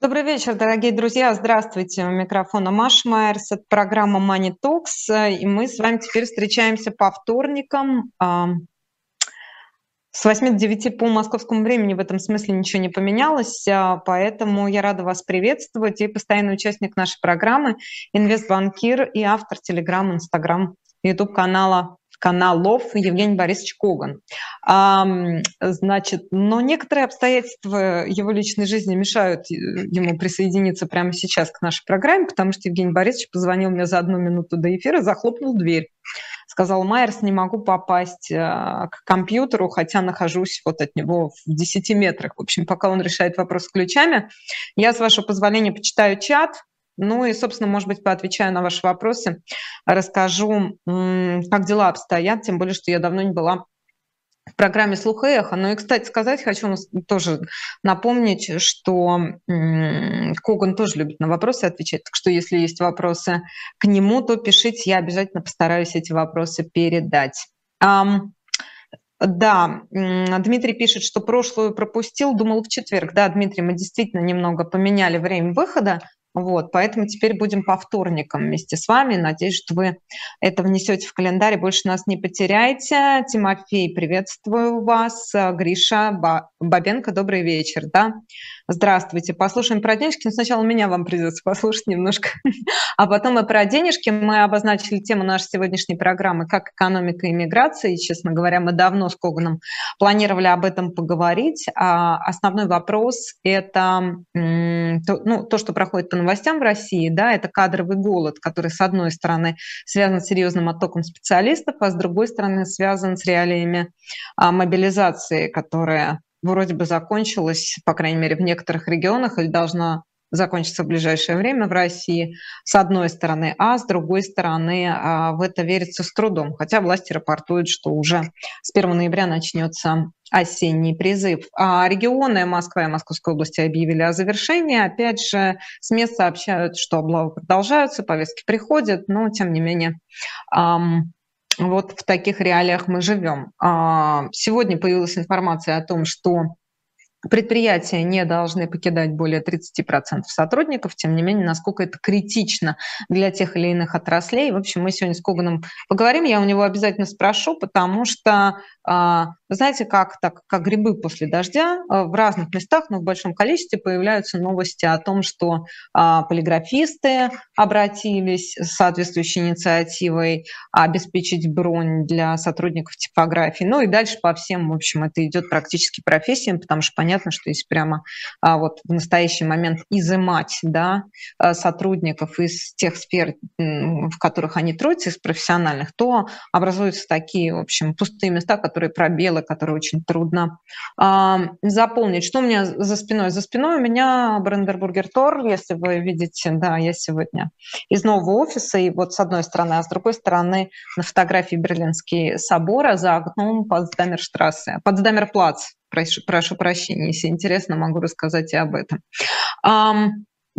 Добрый вечер, дорогие друзья. Здравствуйте. У микрофона Маша Майерс. Это программа Money Talks. И мы с вами теперь встречаемся по вторникам с 8 до 9 по московскому времени. В этом смысле ничего не поменялось. А, поэтому я рада вас приветствовать. И постоянный участник нашей программы, инвестбанкир и автор Телеграм, Инстаграм, Ютуб канала каналов Евгений Борисович Коган. А, значит, но некоторые обстоятельства его личной жизни мешают э, ему присоединиться прямо сейчас к нашей программе, потому что Евгений Борисович позвонил мне за одну минуту до эфира, захлопнул дверь. Сказал, Майерс, не могу попасть а, к компьютеру, хотя нахожусь вот от него в 10 метрах. В общем, пока он решает вопрос с ключами, я, с вашего позволения, почитаю чат, ну и, собственно, может быть, поотвечаю на ваши вопросы, расскажу, как дела обстоят, тем более, что я давно не была в программе «Слух и эхо». Ну и, кстати, сказать хочу тоже напомнить, что Коган тоже любит на вопросы отвечать, так что если есть вопросы к нему, то пишите, я обязательно постараюсь эти вопросы передать. Да, Дмитрий пишет, что прошлую пропустил, думал в четверг. Да, Дмитрий, мы действительно немного поменяли время выхода. Вот, поэтому теперь будем по вторникам вместе с вами. Надеюсь, что вы это внесете в календарь больше нас не потеряете. Тимофей, приветствую вас. Гриша Бабенко, добрый вечер. Да? Здравствуйте. Послушаем про денежки. Но сначала меня вам придется послушать немножко. А потом и про денежки. Мы обозначили тему нашей сегодняшней программы «Как экономика и миграция». И, честно говоря, мы давно с Коганом планировали об этом поговорить. А основной вопрос – это то, ну, то, что проходит по новостям в России. Да, это кадровый голод, который, с одной стороны, связан с серьезным оттоком специалистов, а с другой стороны, связан с реалиями а, мобилизации, которая вроде бы закончилась, по крайней мере, в некоторых регионах, или должна закончиться в ближайшее время в России, с одной стороны, а с другой стороны, а, в это верится с трудом. Хотя власти рапортуют, что уже с 1 ноября начнется осенний призыв. А регионы Москва и Московской области объявили о завершении. Опять же, СМИ сообщают, что облавы продолжаются, повестки приходят, но тем не менее вот в таких реалиях мы живем. А, сегодня появилась информация о том, что Предприятия не должны покидать более 30% сотрудников, тем не менее, насколько это критично для тех или иных отраслей. В общем, мы сегодня с Коганом поговорим, я у него обязательно спрошу, потому что а, знаете, как, так, как грибы после дождя а, в разных местах, но в большом количестве появляются новости о том, что а, полиграфисты обратились с соответствующей инициативой обеспечить бронь для сотрудников типографии. Ну и дальше по всем, в общем, это идет практически профессиям, потому что понятно, что если прямо вот в настоящий момент изымать да, сотрудников из тех сфер, в которых они трудятся, из профессиональных, то образуются такие, в общем, пустые места, которые пробелы, которые очень трудно а, заполнить. Что у меня за спиной? За спиной у меня Брендербургер Тор, если вы видите, да, я сегодня из нового офиса, и вот с одной стороны, а с другой стороны на фотографии Берлинский собор, а за окном Потсдамерштрассе, Потсдамерплац, прошу, прошу прощения, если интересно, могу рассказать и об этом.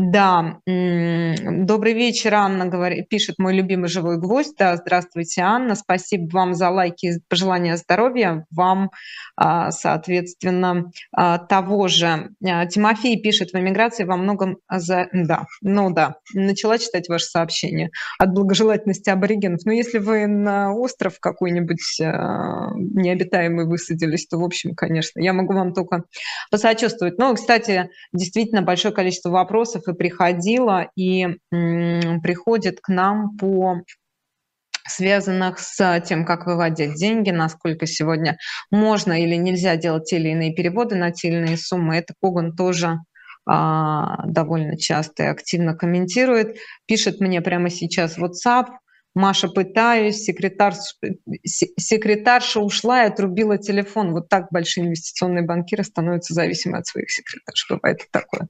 Да, добрый вечер, Анна говорит, пишет мой любимый живой гвоздь. Да, здравствуйте, Анна. Спасибо вам за лайки и пожелания здоровья. Вам, а, соответственно, а, того же. А, Тимофей пишет, в эмиграции во многом за... Да, ну да, начала читать ваше сообщение от благожелательности аборигенов. Но если вы на остров какой-нибудь необитаемый высадились, то, в общем, конечно, я могу вам только посочувствовать. Но, кстати, действительно большое количество вопросов и приходила, и приходит к нам по связанных с тем, как выводить деньги, насколько сегодня можно или нельзя делать те или иные переводы на те или иные суммы. Это Коган тоже а, довольно часто и активно комментирует. Пишет мне прямо сейчас WhatsApp, Маша, пытаюсь, секретарь, секретарша ушла и отрубила телефон. Вот так большие инвестиционные банкиры становятся зависимы от своих секретарш. Бывает такое.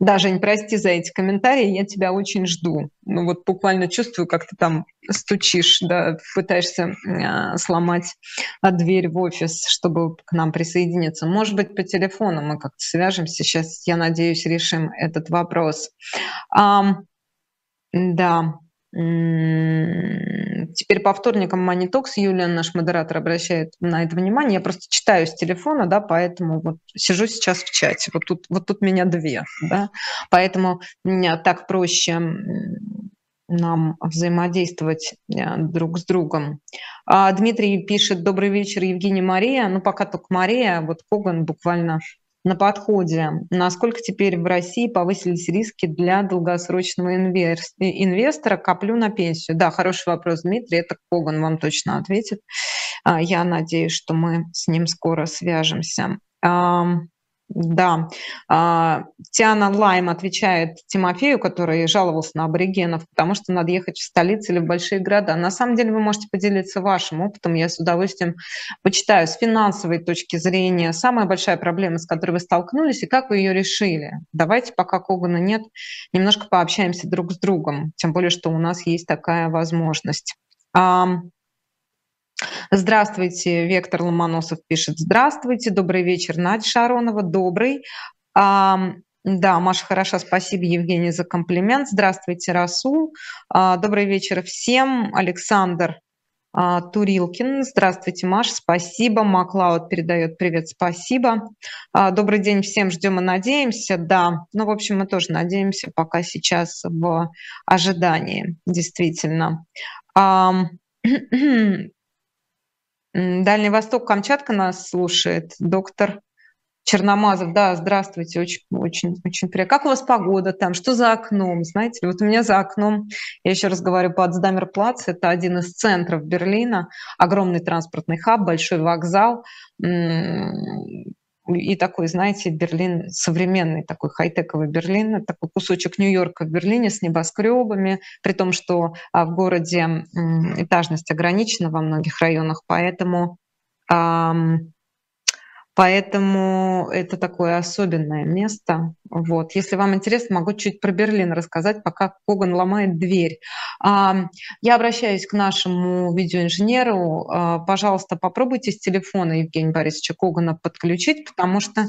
Да, Жень, прости за эти комментарии, я тебя очень жду. Ну вот буквально чувствую, как ты там стучишь, да, пытаешься э, сломать дверь в офис, чтобы к нам присоединиться. Может быть, по телефону мы как-то свяжемся. Сейчас, я надеюсь, решим этот вопрос. Um, да, теперь по вторникам Talks Юлия, наш модератор, обращает на это внимание. Я просто читаю с телефона, да, поэтому вот сижу сейчас в чате. Вот тут, вот тут меня две, да, поэтому так проще нам взаимодействовать э, друг с другом. А Дмитрий пишет «Добрый вечер, Евгений Мария». Ну, пока только Мария, вот Коган буквально на подходе. Насколько теперь в России повысились риски для долгосрочного инвестора? Коплю на пенсию. Да, хороший вопрос, Дмитрий. Это Коган вам точно ответит. А, я надеюсь, что мы с ним скоро свяжемся. Да, а, Тиана Лайм отвечает Тимофею, который жаловался на аборигенов, потому что надо ехать в столицы или в большие города. На самом деле вы можете поделиться вашим опытом, я с удовольствием почитаю с финансовой точки зрения. Самая большая проблема, с которой вы столкнулись, и как вы ее решили? Давайте, пока Когана нет, немножко пообщаемся друг с другом, тем более, что у нас есть такая возможность. Здравствуйте, Вектор Ломоносов пишет. Здравствуйте, добрый вечер, Надя Шаронова, добрый. А, да, Маша, хорошо, спасибо, Евгений, за комплимент. Здравствуйте, Расул. А, добрый вечер всем. Александр а, Турилкин. Здравствуйте, Маша, спасибо. Маклауд передает привет, спасибо. А, добрый день всем, ждем и надеемся. Да, ну, в общем, мы тоже надеемся, пока сейчас в ожидании, действительно. Дальний Восток, Камчатка нас слушает. Доктор Черномазов, да, здравствуйте, очень, очень, очень приятно. Как у вас погода там? Что за окном? Знаете, вот у меня за окном, я еще раз говорю, Потсдамерплац, это один из центров Берлина, огромный транспортный хаб, большой вокзал, и такой, знаете, Берлин, современный такой хай-тековый Берлин, такой кусочек Нью-Йорка в Берлине с небоскребами, при том, что а, в городе этажность ограничена во многих районах, поэтому Поэтому это такое особенное место. Вот. Если вам интересно, могу чуть про Берлин рассказать, пока Коган ломает дверь. Я обращаюсь к нашему видеоинженеру. А, пожалуйста, попробуйте с телефона Евгения Борисовича Когана подключить, потому что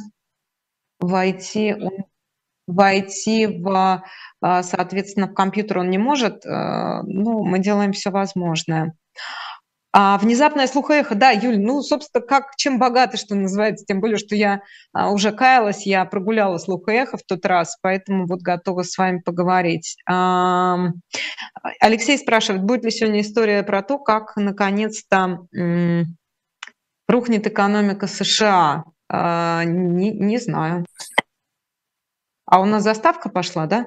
войти войти в, а, соответственно, в компьютер он не может. А, ну, мы делаем все возможное. А внезапное слухоэхо, да, Юль, ну, собственно, как чем богаты, что называется, тем более, что я а, уже каялась, я прогуляла слухоэхо в тот раз, поэтому вот готова с вами поговорить. Алексей спрашивает, будет ли сегодня история про то, как наконец-то рухнет экономика США? А, не, не знаю. А у нас заставка пошла, да?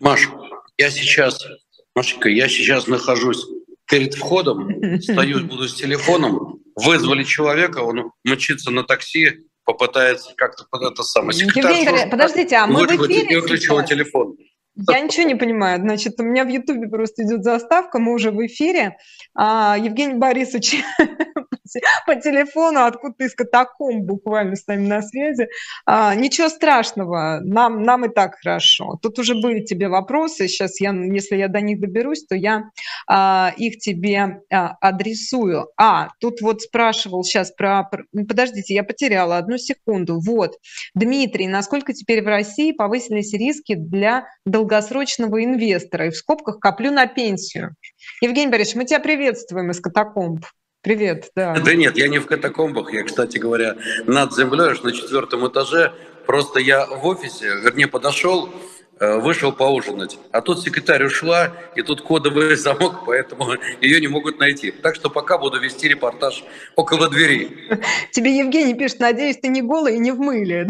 Маш, я сейчас, Машенька, я сейчас нахожусь перед входом, стою, буду с телефоном, вызвали человека, он мчится на такси, попытается как-то под это самое. Евгений, подождите, а мы в эфире выключила телефон. Я ничего не понимаю. Значит, у меня в Ютубе просто идет заставка, мы уже в эфире. А, Евгений Борисович по телефону откуда-то из катакомб буквально с нами на связи. А, ничего страшного, нам, нам и так хорошо. Тут уже были тебе вопросы, сейчас я, если я до них доберусь, то я а, их тебе а, адресую. А, тут вот спрашивал сейчас про, про... Подождите, я потеряла одну секунду. Вот, Дмитрий, насколько теперь в России повысились риски для долгосрочного инвестора? И в скобках коплю на пенсию. Евгений Борисович, мы тебя приветствуем из катакомб. Привет, да. Да нет, я не в катакомбах, я, кстати говоря, над землей, аж на четвертом этаже. Просто я в офисе, вернее, подошел, вышел поужинать. А тут секретарь ушла, и тут кодовый замок, поэтому ее не могут найти. Так что пока буду вести репортаж около двери. Тебе Евгений пишет, надеюсь, ты не голый и не в мыле.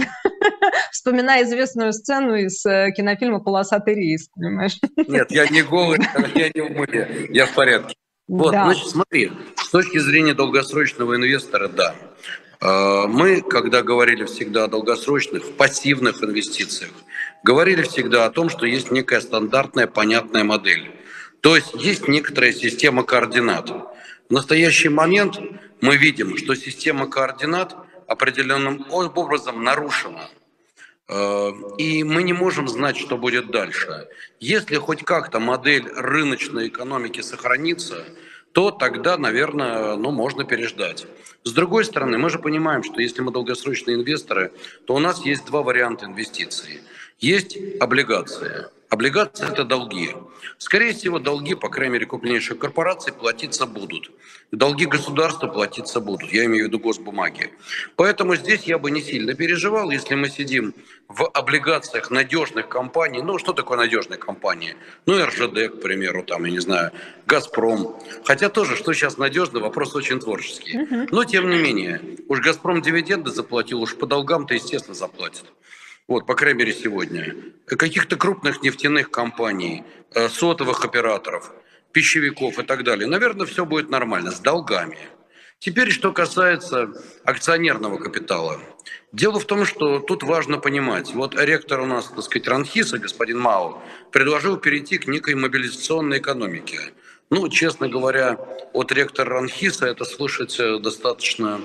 Вспоминая известную сцену из э, кинофильма «Полосатый рейс», понимаешь? Нет, я не голый, я не в мыле, я в порядке. Вот, да. значит, смотри, с точки зрения долгосрочного инвестора, да. А, мы, когда говорили всегда о долгосрочных, пассивных инвестициях, говорили всегда о том, что есть некая стандартная, понятная модель. То есть есть некоторая система координат. В настоящий момент мы видим, что система координат определенным образом нарушена. А, и мы не можем знать, что будет дальше. Если хоть как-то модель рыночной экономики сохранится, то тогда, наверное, ну, можно переждать. С другой стороны, мы же понимаем, что если мы долгосрочные инвесторы, то у нас есть два варианта инвестиций. Есть облигации, Облигации – это долги. Скорее всего, долги, по крайней мере, крупнейших корпораций платиться будут. Долги государства платиться будут. Я имею в виду госбумаги. Поэтому здесь я бы не сильно переживал, если мы сидим в облигациях надежных компаний. Ну, что такое надежные компании? Ну, РЖД, к примеру, там, я не знаю, Газпром. Хотя тоже, что сейчас надежно, вопрос очень творческий. Но, тем не менее, уж Газпром дивиденды заплатил, уж по долгам-то, естественно, заплатит. Вот, по крайней мере, сегодня. Каких-то крупных нефтяных компаний, э, сотовых операторов, пищевиков и так далее. Наверное, все будет нормально, с долгами. Теперь, что касается акционерного капитала. Дело в том, что тут важно понимать. Вот ректор у нас, так сказать, Ранхиса, господин Мау, предложил перейти к некой мобилизационной экономике. Ну, честно говоря, от ректора Ранхиса это слышать э, достаточно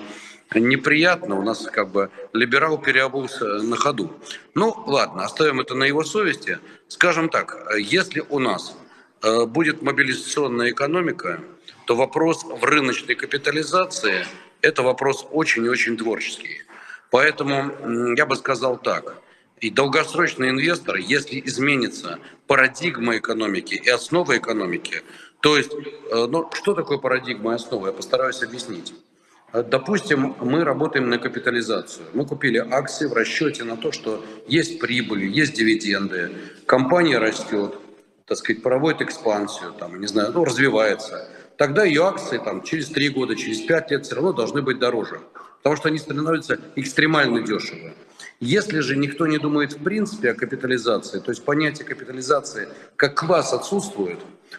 неприятно. У нас как бы либерал переобулся на ходу. Ну, ладно, оставим это на его совести. Скажем так, если у нас э, будет мобилизационная экономика, то вопрос в рыночной капитализации – это вопрос очень и очень творческий. Поэтому я бы сказал так. И долгосрочный инвестор, если изменится парадигма экономики и основа экономики, то есть, э, ну, что такое парадигма и основа, я постараюсь объяснить. Допустим, мы работаем на капитализацию. Мы купили акции в расчете на то, что есть прибыли, есть дивиденды, компания растет, так сказать, проводит экспансию, там, не знаю, ну, развивается. Тогда ее акции там, через три года, через пять лет все равно должны быть дороже, потому что они становятся экстремально дешевые. Если же никто не думает в принципе о капитализации, то есть понятие капитализации как класс отсутствует,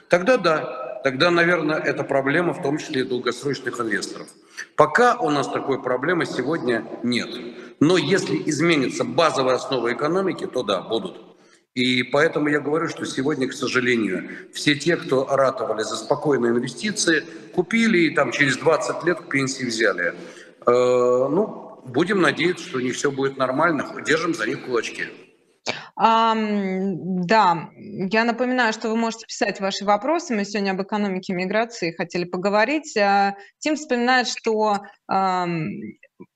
тогда да, тогда, наверное, это проблема в том числе и долгосрочных инвесторов. Пока у нас такой проблемы сегодня нет. Но если изменится базовая основа экономики, то да, будут. И поэтому я говорю, что сегодня, к сожалению, все те, кто ратовали за спокойные инвестиции, купили и там через 20 лет к пенсии взяли. Э, ну, будем надеяться, что них все будет нормально. Держим за них кулачки. А, да, я напоминаю, что вы можете писать ваши вопросы. Мы сегодня об экономике миграции хотели поговорить. А, Тим вспоминает, что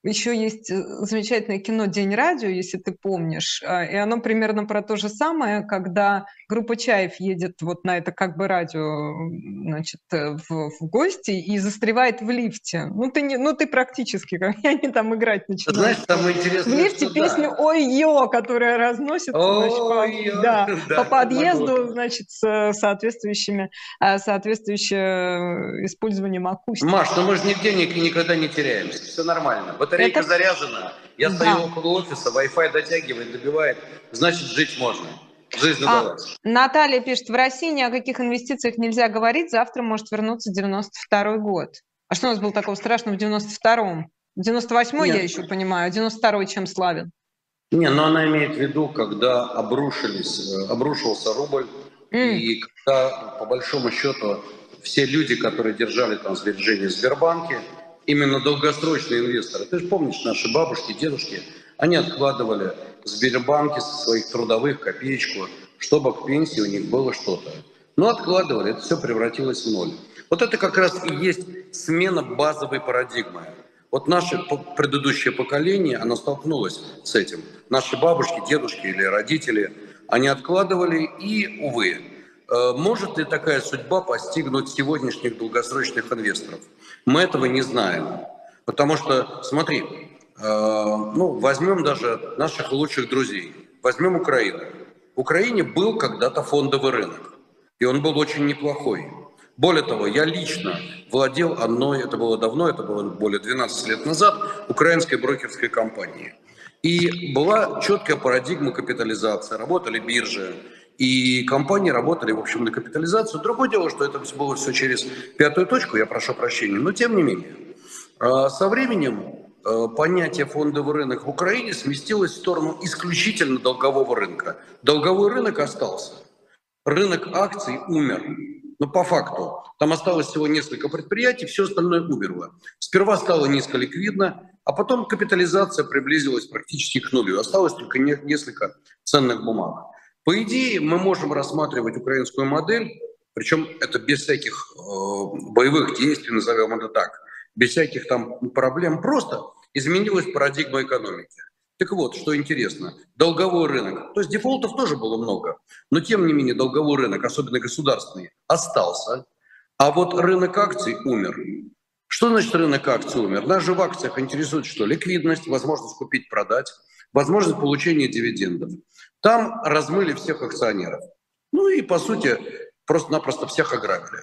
еще есть э, замечательное кино «День радио», если ты помнишь, а, и оно примерно про то же самое, когда группа Чаев едет вот на это как бы радио значит, э, в, в гости и застревает в лифте. Ну ты, не, ну, ты практически, как они там играть начинают. Знаешь, там интересно, В лифте что песню да. «Ой-ё», которая разносится значит, по, да, да, по подъезду значит, с соответствующими, а, соответствующим использованием акустики. Маш, ну мы же нигде никогда не теряемся, все нормально. Батарейка это... заряжена, я стою да. около офиса, Wi-Fi дотягивает, добивает, значит жить можно. Жизнь а, Наталья пишет, в России ни о каких инвестициях нельзя говорить, завтра может вернуться 92 год. А что у нас было такого страшного в 92-м? 98-й я еще понимаю, а 92-й чем славен? Не, но она имеет в виду, когда обрушились, э, обрушился рубль, mm. и когда, по большому счету, все люди, которые держали там сбережения в Сбербанке, именно долгосрочные инвесторы. Ты же помнишь, наши бабушки, дедушки, они откладывали в Сбербанке со своих трудовых копеечку, чтобы к пенсии у них было что-то. Но откладывали, это все превратилось в ноль. Вот это как раз и есть смена базовой парадигмы. Вот наше предыдущее поколение, оно столкнулось с этим. Наши бабушки, дедушки или родители, они откладывали и, увы, э, может ли такая судьба постигнуть сегодняшних долгосрочных инвесторов? Мы этого не знаем. Потому что, смотри, э, ну, возьмем даже наших лучших друзей, возьмем Украину. В Украине был когда-то фондовый рынок, и он был очень неплохой. Более того, я лично владел одной, это было давно, это было более 12 лет назад, украинской брокерской компанией. И была четкая парадигма капитализации, работали биржи, и компании работали, в общем, на капитализацию. Другое дело, что это было все через пятую точку, я прошу прощения, но тем не менее. А со временем э, понятие фондовый рынок в Украине сместилось в сторону исключительно долгового рынка. Долговой рынок остался. Рынок акций умер. Но по факту там осталось всего несколько предприятий, все остальное умерло. Сперва стало низко ликвидно, а потом капитализация приблизилась практически к нулю. Осталось только несколько ценных бумаг. По идее, мы можем рассматривать украинскую модель, причем это без всяких э, боевых действий, назовем это так, без всяких там проблем. Просто изменилась парадигма экономики. Так вот, что интересно, долговой рынок, то есть дефолтов тоже было много, но тем не менее долговой рынок, особенно государственный, остался, а вот рынок акций умер. Что значит рынок акций умер? Нас же в акциях интересует что? Ликвидность, возможность купить, продать, возможность получения дивидендов. Там размыли всех акционеров. Ну и, по сути, просто-напросто всех ограбили.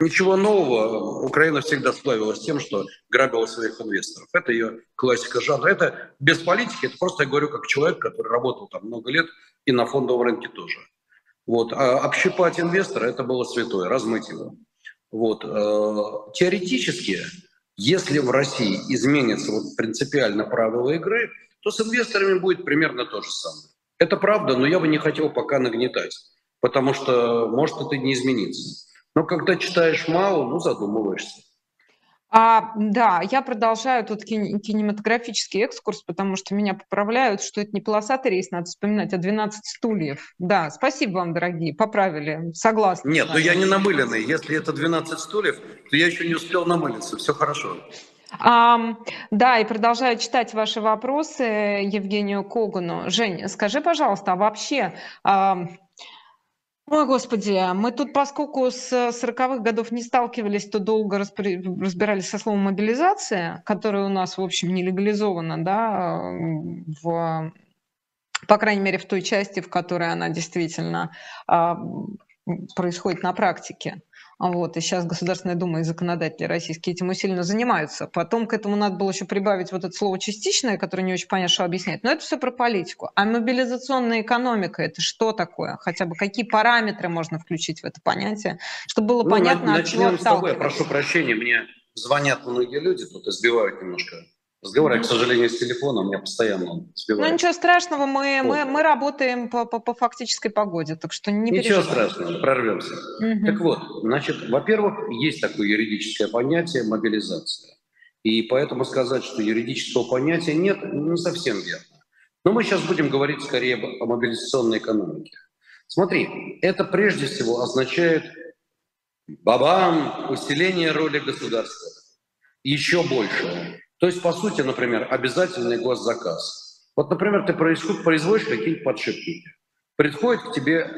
Ничего нового. Украина всегда славилась тем, что грабила своих инвесторов. Это ее классика жанра. Это без политики, это просто я говорю как человек, который работал там много лет и на фондовом рынке тоже. Вот. А общипать инвестора – это было святое, размыть его. Вот. Э, теоретически, если в России изменятся вот принципиально правила игры, то с инвесторами будет примерно то же самое. Это правда, но я бы не хотел пока нагнетать, потому что может это не измениться. Но когда читаешь мало, ну задумываешься. А, да, я продолжаю тут кинематографический экскурс, потому что меня поправляют, что это не полосатый рейс, надо вспоминать, а 12 стульев. Да, спасибо вам, дорогие, поправили, согласна. Нет, но я не намыленный. Если это 12 стульев, то я еще не успел намылиться, все хорошо. А, да, и продолжаю читать ваши вопросы Евгению Когану. Женя, скажи, пожалуйста, а вообще а, Ой, господи, мы тут, поскольку с 40-х годов не сталкивались, то долго разбирались со словом мобилизация, которая у нас, в общем, не легализована, да, в, по крайней мере, в той части, в которой она действительно а, происходит на практике. Вот, и сейчас Государственная Дума и законодатели российские этим усиленно занимаются. Потом к этому надо было еще прибавить вот это слово «частичное», которое не очень понятно, что объясняет. Но это все про политику. А мобилизационная экономика – это что такое? Хотя бы какие параметры можно включить в это понятие, чтобы было ну, понятно, от чего с тобой. Прошу прощения, мне звонят многие люди, тут избивают немножко разговор. Я, к сожалению, с телефона, у меня постоянно сбивает. Ну, ничего страшного, мы, вот. мы, мы работаем по, по, по фактической погоде, так что не Ничего страшного, прорвемся. Угу. Так вот, значит, во-первых, есть такое юридическое понятие мобилизация. И поэтому сказать, что юридического понятия нет, не совсем верно. Но мы сейчас будем говорить скорее о мобилизационной экономике. Смотри, это прежде всего означает бабам, усиление роли государства. Еще больше то есть, по сути, например, обязательный госзаказ. Вот, например, ты производишь какие-то подшипники. Приходят к тебе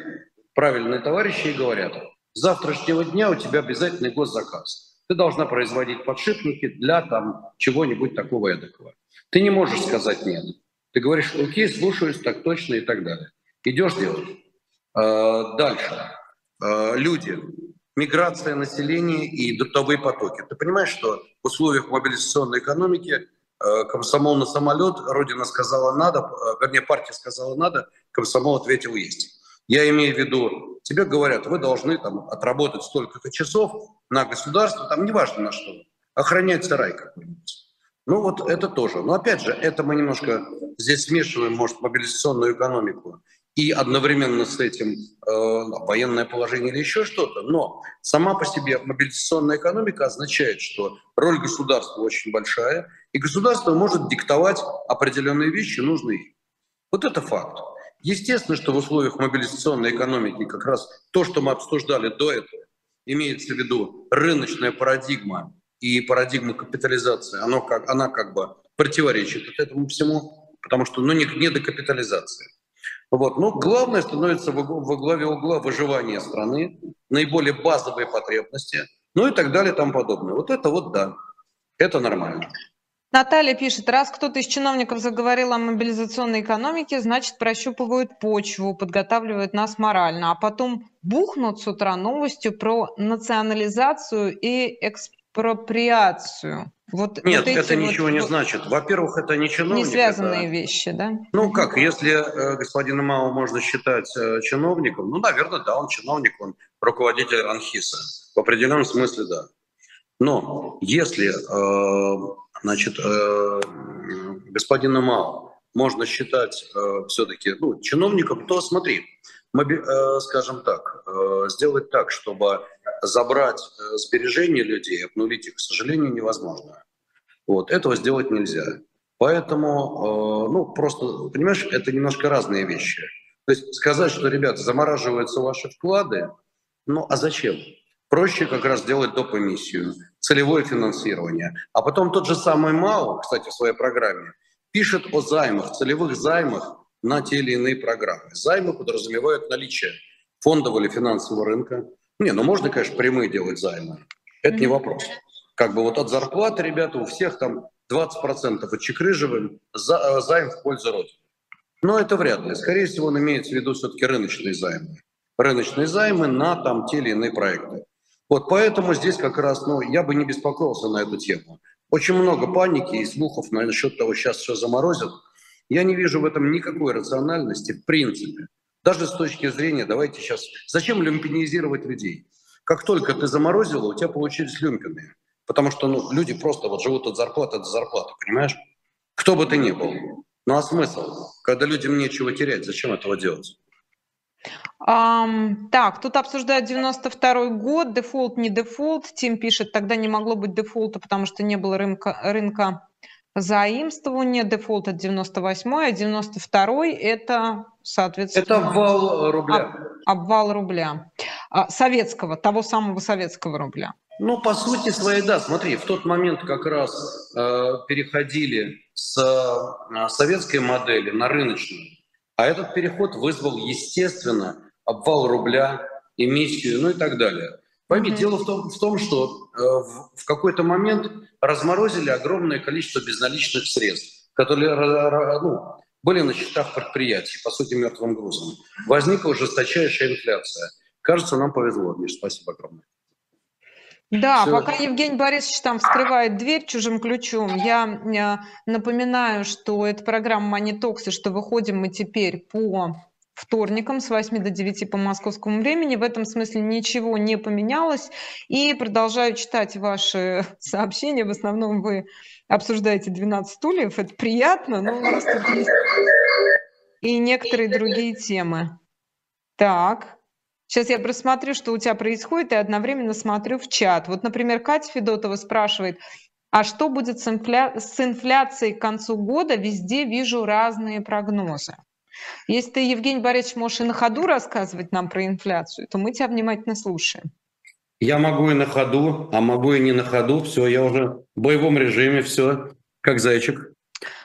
правильные товарищи и говорят, с завтрашнего дня у тебя обязательный госзаказ. Ты должна производить подшипники для там чего-нибудь такого эдакого. Ты не можешь сказать нет. Ты говоришь, окей, слушаюсь, так точно и так далее. Идешь делать. А, дальше. А, люди миграция населения и дотовые потоки. Ты понимаешь, что в условиях мобилизационной экономики э, комсомол на самолет, Родина сказала надо, э, вернее, партия сказала надо, комсомол ответил есть. Я имею в виду, тебе говорят, вы должны там отработать столько-то часов на государство, там неважно на что, охранять сарай какой-нибудь. Ну вот это тоже. Но опять же, это мы немножко здесь смешиваем, может, мобилизационную экономику и одновременно с этим э, военное положение или еще что-то. Но сама по себе мобилизационная экономика означает, что роль государства очень большая, и государство может диктовать определенные вещи, нужные. Вот это факт. Естественно, что в условиях мобилизационной экономики как раз то, что мы обсуждали до этого, имеется в виду рыночная парадигма и парадигма капитализации, оно как, она как бы противоречит этому всему, потому что ну, не, не до капитализации. Вот. Но главное становится во главе угла выживания страны, наиболее базовые потребности, ну и так далее и тому подобное. Вот это вот да, это нормально. Наталья пишет, раз кто-то из чиновников заговорил о мобилизационной экономике, значит прощупывают почву, подготавливают нас морально, а потом бухнут с утра новостью про национализацию и экспроприацию. Вот, Нет, вот это ничего вот, не значит. Во-первых, это не чиновник. Не связанные это... вещи, да? Ну как, если э, господина Мау можно считать э, чиновником, ну, наверное, да, он чиновник, он руководитель Анхиса. В определенном смысле, да. Но если, э, значит, э, господина Мау можно считать э, все-таки ну, чиновником, то смотри, скажем так, э, сделать так, чтобы забрать э, сбережения людей, обнулить их, к сожалению, невозможно. Вот, этого сделать нельзя. Поэтому, э, ну, просто, понимаешь, это немножко разные вещи. То есть сказать, что, ребята, замораживаются ваши вклады, ну, а зачем? Проще как раз делать доп. эмиссию, целевое финансирование. А потом тот же самый МАУ, кстати, в своей программе, пишет о займах, целевых займах на те или иные программы. Займы подразумевают наличие фондового или финансового рынка. Не, ну можно, конечно, прямые делать займы. Это не вопрос. Как бы вот от зарплаты, ребята, у всех там 20% отчекрыживаем, за, э, займ в пользу Родины. Но это вряд ли. Скорее всего, он имеется в виду все-таки рыночные займы. Рыночные займы на там те или иные проекты. Вот поэтому здесь как раз, ну, я бы не беспокоился на эту тему. Очень много паники и слухов насчет того, сейчас все заморозят. Я не вижу в этом никакой рациональности в принципе. Даже с точки зрения, давайте сейчас, зачем люмпинизировать людей? Как только ты заморозила, у тебя получились люмпены. Потому что ну, люди просто вот живут от зарплаты до зарплаты, понимаешь? Кто бы ты ни был. Ну а смысл? Когда людям нечего терять, зачем этого делать? Эм, так, тут обсуждают 92 год, дефолт, не дефолт. Тим пишет, тогда не могло быть дефолта, потому что не было рынка, рынка заимствования. Дефолт это 98 а 92 это, соответственно... Это обвал рубля. Об, обвал рубля. А, советского, того самого советского рубля. Ну, по сути своей, да. Смотри, в тот момент как раз э, переходили с э, советской модели на рыночную. А этот переход вызвал, естественно, обвал рубля, эмиссию, ну и так далее. Пойми, mm-hmm. дело в том, в том что э, в, в какой-то момент разморозили огромное количество безналичных средств, которые ну, были на счетах предприятий, по сути, мертвым грузом. Возникла жесточайшая инфляция. Кажется, нам повезло, Миш, спасибо огромное. Да, Все. пока Евгений Борисович там вскрывает дверь чужим ключом, я э, напоминаю, что это программа Talks, и что выходим мы теперь по вторникам с 8 до 9 по московскому времени. В этом смысле ничего не поменялось. И продолжаю читать ваши сообщения. В основном вы обсуждаете 12 стульев. Это приятно, но у нас тут есть и некоторые другие темы. Так, Сейчас я просмотрю, что у тебя происходит, и одновременно смотрю в чат. Вот, например, Катя Федотова спрашивает, а что будет с, инфля... с инфляцией к концу года? Везде вижу разные прогнозы. Если ты, Евгений Борисович, можешь и на ходу рассказывать нам про инфляцию, то мы тебя внимательно слушаем. Я могу и на ходу, а могу и не на ходу. Все, я уже в боевом режиме, все, как зайчик.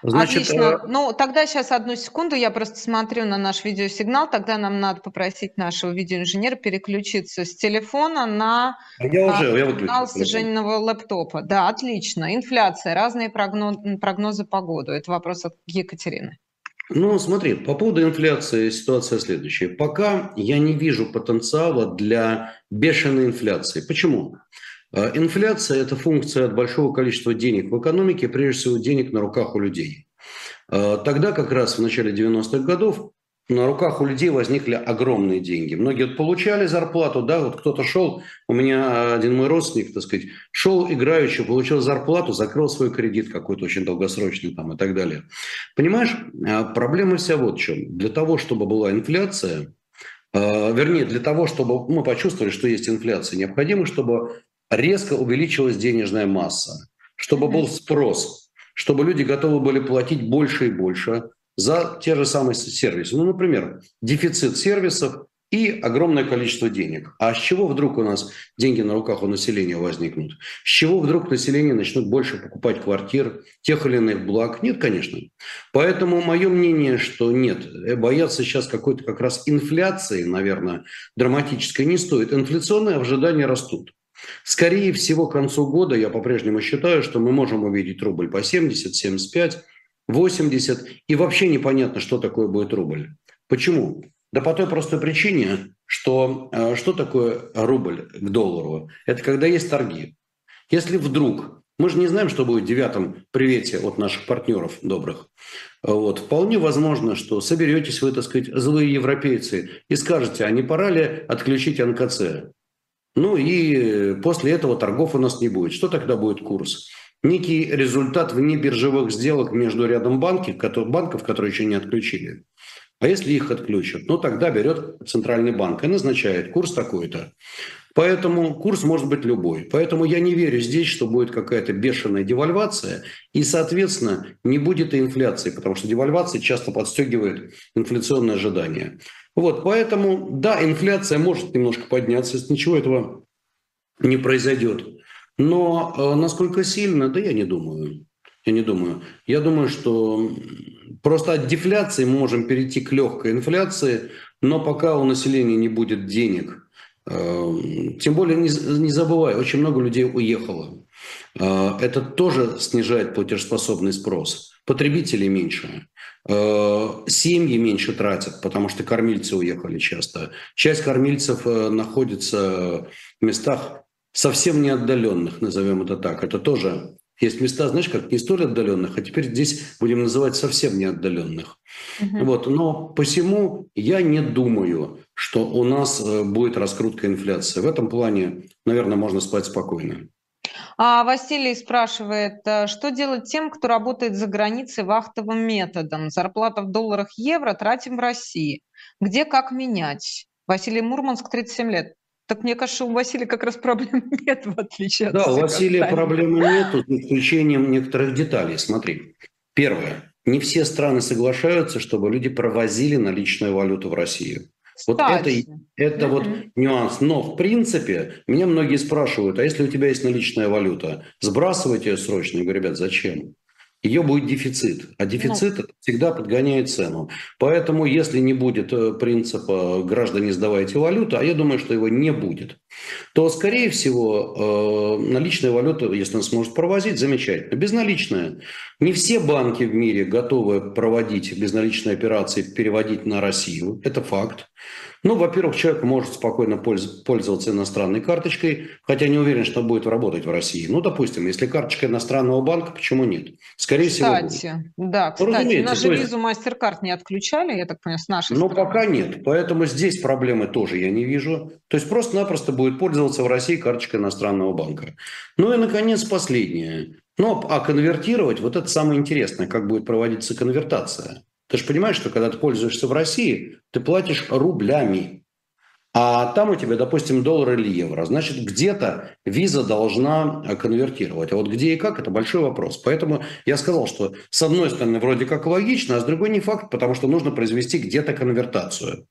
Значит, Отлично. Э... Ну, тогда сейчас одну секунду, я просто смотрю на наш видеосигнал, тогда нам надо попросить нашего видеоинженера переключиться с телефона на а я уже, я сигнал с Жениного лэптопа. Да, отлично. Инфляция, разные прогнозы, прогнозы по году. Это вопрос от Екатерины. Ну, смотри, по поводу инфляции ситуация следующая. Пока я не вижу потенциала для бешеной инфляции. Почему? А, инфляция – это функция от большого количества денег в экономике, прежде всего денег на руках у людей. А, тогда как раз в начале 90-х годов на руках у людей возникли огромные деньги. Многие получали зарплату, да, вот кто-то шел, у меня один мой родственник, так сказать, шел играющий, получил зарплату, закрыл свой кредит какой-то очень долгосрочный там и так далее. Понимаешь, а, проблема вся вот в чем. Для того, чтобы была инфляция, вернее, для того, чтобы мы почувствовали, что есть инфляция, необходимо, чтобы резко увеличилась денежная масса, чтобы был спрос, чтобы люди готовы были платить больше и больше за те же самые сервисы. Ну, например, дефицит сервисов и огромное количество денег. А с чего вдруг у нас деньги на руках у населения возникнут? С чего вдруг население начнут больше покупать квартир, тех или иных благ? Нет, конечно. Поэтому мое мнение, что нет, э, бояться сейчас какой-то как раз инфляции, наверное, драматической не стоит. Инфляционные ожидания растут. Скорее всего, к концу года я по-прежнему считаю, что мы можем увидеть рубль по 70, 75, 80. И вообще непонятно, что такое будет рубль. Почему? Да по той простой причине, что э, что такое рубль к доллару? Это когда есть торги. Если вдруг, мы же не знаем, что будет в девятом привете от наших партнеров добрых, вот, вполне возможно, что соберетесь вы, так сказать, злые европейцы и скажете, а не пора ли отключить НКЦ? Ну и после этого торгов у нас не будет. Что тогда будет курс? Некий результат вне биржевых сделок между рядом банки, банков, которые еще не отключили. А если их отключат, ну тогда берет центральный банк и назначает курс такой-то. Поэтому курс может быть любой. Поэтому я не верю здесь, что будет какая-то бешеная девальвация, и, соответственно, не будет и инфляции, потому что девальвация часто подстегивает инфляционные ожидания. Вот, поэтому, да, инфляция может немножко подняться, если ничего этого не произойдет. Но э, насколько сильно, да я не думаю. Я не думаю. Я думаю, что просто от дефляции мы можем перейти к легкой инфляции, но пока у населения не будет денег, э, тем более не, забывай, очень много людей уехало. Э, это тоже снижает платежеспособный спрос. Потребителей меньше. Семьи меньше тратят, потому что кормильцы уехали часто. Часть кормильцев находится в местах совсем не отдаленных, назовем это так. Это тоже есть места, знаешь, как не столь отдаленных, а теперь здесь будем называть совсем не отдаленных. Угу. Вот. Но посему я не думаю, что у нас э, будет раскрутка инфляции. В этом плане, наверное, можно спать спокойно. А Василий спрашивает, э, что делать тем, кто работает за границей вахтовым методом? Зарплата в долларах евро тратим в России. Где как менять? Василий Мурманск, 37 лет. Так мне кажется, у Василия как раз проблем нет, в отличие от Да, у Василия проблемы нет, с исключением некоторых деталей. Смотри, первое. Не все страны соглашаются, чтобы люди провозили наличную валюту в Россию. Вот это, это mm-hmm. вот нюанс. Но, в принципе, меня многие спрашивают, а если у тебя есть наличная валюта, сбрасывайте ее срочно. Я говорю, ребят, зачем? Ее будет дефицит. А дефицит ну. всегда подгоняет цену. Поэтому, если не будет э, принципа «граждане, сдавайте валюту», а я думаю, что его не будет, то, скорее всего, э, наличная валюта, если он сможет провозить, замечательно. Безналичная. Не все банки в мире готовы проводить безналичные операции, переводить на Россию. Это факт. Ну, во-первых, человек может спокойно пользоваться иностранной карточкой, хотя не уверен, что будет работать в России. Ну, допустим, если карточка иностранного банка, почему нет? Скорее кстати, всего. Будет. Да, ну, кстати, ну, наши есть... визу MasterCard не отключали, я так понимаю, с нашей Ну, пока нет. Поэтому здесь проблемы тоже я не вижу. То есть просто-напросто будет пользоваться в России карточкой иностранного банка. Ну и, наконец, последнее. Ну, а конвертировать, вот это самое интересное, как будет проводиться конвертация. Ты же понимаешь, что когда ты пользуешься в России, ты платишь рублями. А там у тебя, допустим, доллар или евро. Значит, где-то виза должна конвертировать. А вот где и как, это большой вопрос. Поэтому я сказал, что с одной стороны вроде как логично, а с другой не факт, потому что нужно произвести где-то конвертацию.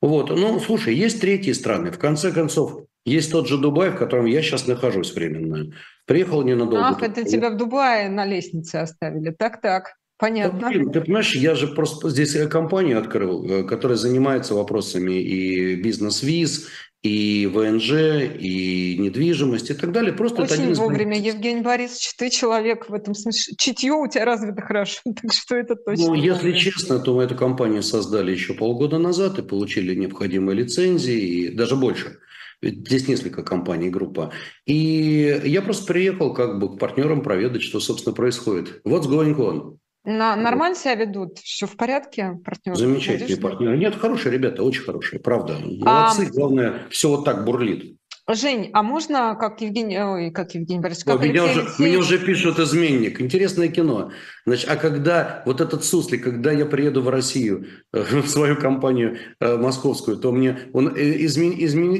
Вот. Ну, слушай, есть третьи страны. В конце концов, есть тот же Дубай, в котором я сейчас нахожусь временно. Приехал ненадолго. Ах, это тебя в Дубае на лестнице оставили. Так-так. Понятно. Да, ты понимаешь, я же просто здесь компанию открыл, э, которая занимается вопросами и бизнес-виз, и ВНЖ, и недвижимость, и так далее. Просто Очень это вовремя, из... Евгений Борисович, ты человек в этом смысле. Чутье у тебя развито хорошо, так что это точно. Ну, если честно, то мы эту компанию создали еще полгода назад и получили необходимые лицензии, и даже больше. Ведь здесь несколько компаний, группа. И я просто приехал как бы к партнерам проведать, что, собственно, происходит. What's going on? На, нормально себя ведут? Все в порядке, партнеры? Замечательные партнеры. Нет, хорошие ребята, очень хорошие, правда. Молодцы, а... главное, все вот так бурлит. Жень, а можно, как Евгений, ой, как Евгений Борисович, как меня, уже, Алексеевич... меня уже пишут изменник. Интересное кино. Значит, а когда вот этот суслик, когда я приеду в Россию, э, в свою компанию э, московскую, то мне он э, измен, измен,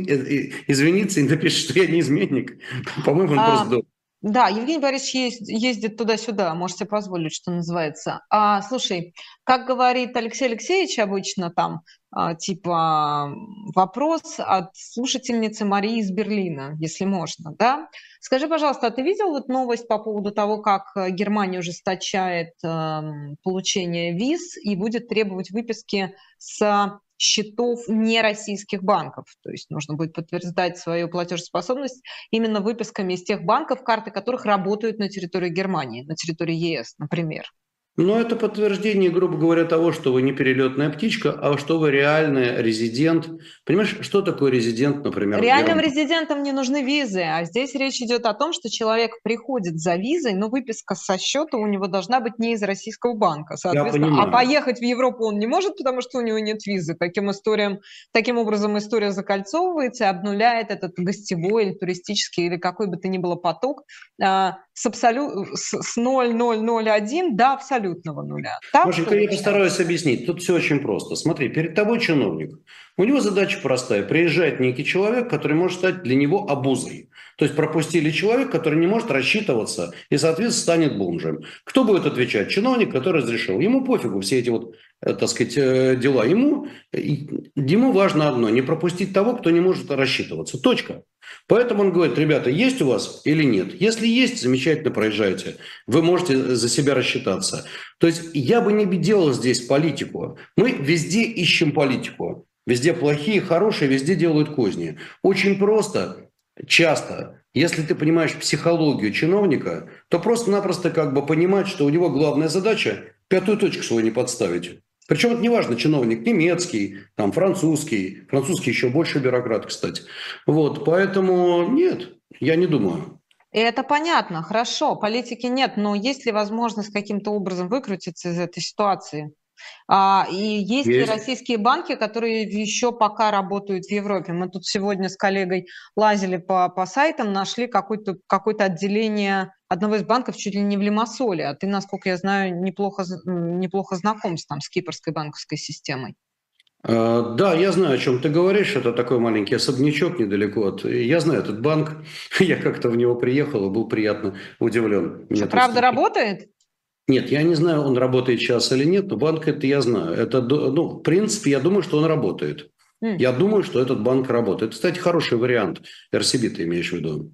извинится и напишет, что я не изменник. По-моему, он а... просто да, Евгений Борисович ездит туда-сюда, можете позволить, что называется. А, слушай, как говорит Алексей Алексеевич обычно там, а, типа вопрос от слушательницы Марии из Берлина, если можно, да? Скажи, пожалуйста, а ты видел вот новость по поводу того, как Германия ужесточает э, получение виз и будет требовать выписки с счетов нероссийских банков. То есть нужно будет подтверждать свою платежеспособность именно выписками из тех банков, карты которых работают на территории Германии, на территории ЕС, например. Но это подтверждение, грубо говоря, того, что вы не перелетная птичка, а что вы реальный резидент. Понимаешь, что такое резидент, например? Реальным резидентам не нужны визы, а здесь речь идет о том, что человек приходит за визой, но выписка со счета у него должна быть не из российского банка. Соответственно, а поехать в Европу он не может, потому что у него нет визы. Таким, историям, таким образом история закольцовывается и обнуляет этот гостевой или туристический или какой бы то ни было поток а, с, абсолют, с 0,001 до абсолютного нуля. Так, Машенька, я постараюсь объяснить. Тут все очень просто. Смотри, перед тобой чиновник. У него задача простая. Приезжает некий человек, который может стать для него обузой. То есть пропустили человек, который не может рассчитываться и, соответственно, станет бомжем. Кто будет отвечать? Чиновник, который разрешил. Ему пофигу все эти вот так сказать, э, дела. Ему, ему важно одно, не пропустить того, кто не может рассчитываться. Точка. Поэтому он говорит, ребята, есть у вас или нет? Если есть, замечательно проезжайте. Вы можете за себя рассчитаться. То есть я бы не делал здесь политику. Мы везде ищем политику. Везде плохие, хорошие, везде делают козни. Очень просто, часто, если ты понимаешь психологию чиновника, то просто-напросто как бы понимать, что у него главная задача пятую точку свою не подставить. Причем это не важно, чиновник немецкий, там, французский. Французский еще больше бюрократ, кстати. Вот, поэтому нет, я не думаю. И это понятно, хорошо, политики нет, но есть ли возможность каким-то образом выкрутиться из этой ситуации? А, и есть, есть ли российские банки, которые еще пока работают в Европе? Мы тут сегодня с коллегой лазили по, по сайтам, нашли какое-то какое отделение одного из банков чуть ли не в Лимассоле. А ты, насколько я знаю, неплохо, неплохо знаком с, там, с кипрской банковской системой. А, да, я знаю, о чем ты говоришь. Это такой маленький особнячок недалеко от... Я знаю этот банк. Я как-то в него приехал и был приятно удивлен. Что, правда работает? Нет, я не знаю, он работает сейчас или нет, но банк это я знаю. Это, ну, в принципе, я думаю, что он работает. Mm. Я думаю, что этот банк работает. Кстати, хороший вариант. RCB ты имеешь в виду.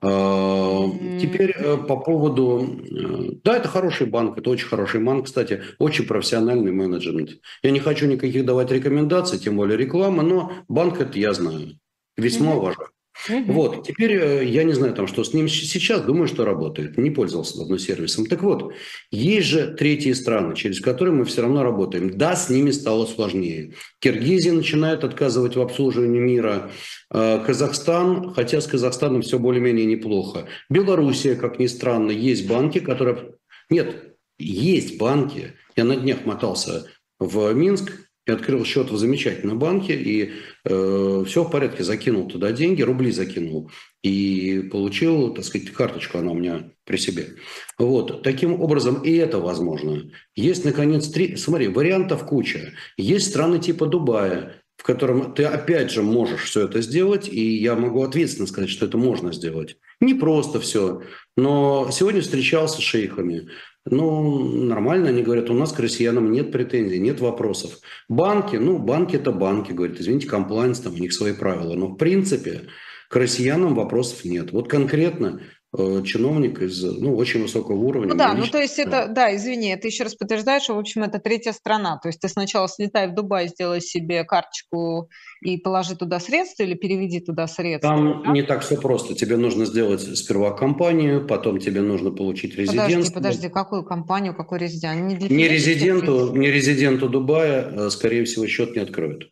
Mm. Теперь э, по поводу... Э, да, это хороший банк, это очень хороший банк, кстати, очень профессиональный менеджмент. Я не хочу никаких давать рекомендаций, тем более рекламы, но банк это я знаю. Весьма уважаю. Угу. Вот, теперь э, я не знаю, там, что с ним сейчас, думаю, что работает. Не пользовался давно сервисом. Так вот, есть же третьи страны, через которые мы все равно работаем. Да, с ними стало сложнее. Киргизия начинает отказывать в обслуживании мира. Э, Казахстан, хотя с Казахстаном все более-менее неплохо. Белоруссия, как ни странно, есть банки, которые... Нет, есть банки. Я на днях мотался в Минск, я открыл счет в замечательном банке, и э, все в порядке, закинул туда деньги, рубли закинул, и получил, так сказать, карточку, она у меня при себе. Вот, таким образом и это возможно. Есть, наконец, три, смотри, вариантов куча. Есть страны типа Дубая, в котором ты опять же можешь все это сделать, и я могу ответственно сказать, что это можно сделать. Не просто все, но сегодня встречался с шейхами, ну, нормально, они говорят, у нас к россиянам нет претензий, нет вопросов. Банки, ну, банки это банки, говорят, извините, комплайнс, там у них свои правила. Но в принципе к россиянам вопросов нет. Вот конкретно чиновник из ну, очень высокого уровня. Ну да, ну то есть это, да, извини, это еще раз подтверждает, что, в общем, это третья страна. То есть ты сначала слетай в Дубай, сделай себе карточку и положи туда средства или переведи туда средства. Там да? не так все просто. Тебе нужно сделать сперва компанию, потом тебе нужно получить резидентство. Подожди, подожди, какую компанию, какой резидент? Не, не, резиденту, не резиденту Дубая, э, скорее всего, счет не откроют.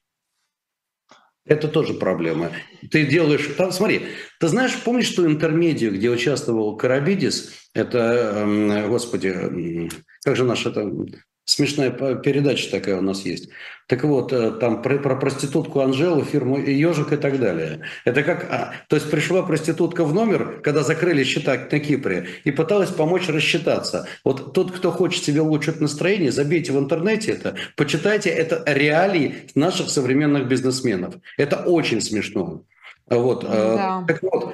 Это тоже проблема. Ты делаешь... Там, смотри, ты знаешь, помнишь ту интермедию, где участвовал Карабидис? Это, э, господи, как же наш это Смешная передача такая у нас есть. Так вот, э, там про, про проститутку Анжелу, фирму Ежик и так далее. Это как... А, то есть пришла проститутка в номер, когда закрыли счета на Кипре, и пыталась помочь рассчитаться. Вот тот, кто хочет себе улучшить настроение, забейте в интернете это, почитайте это реалии наших современных бизнесменов. Это очень смешно. Вот. Э, да. Так вот,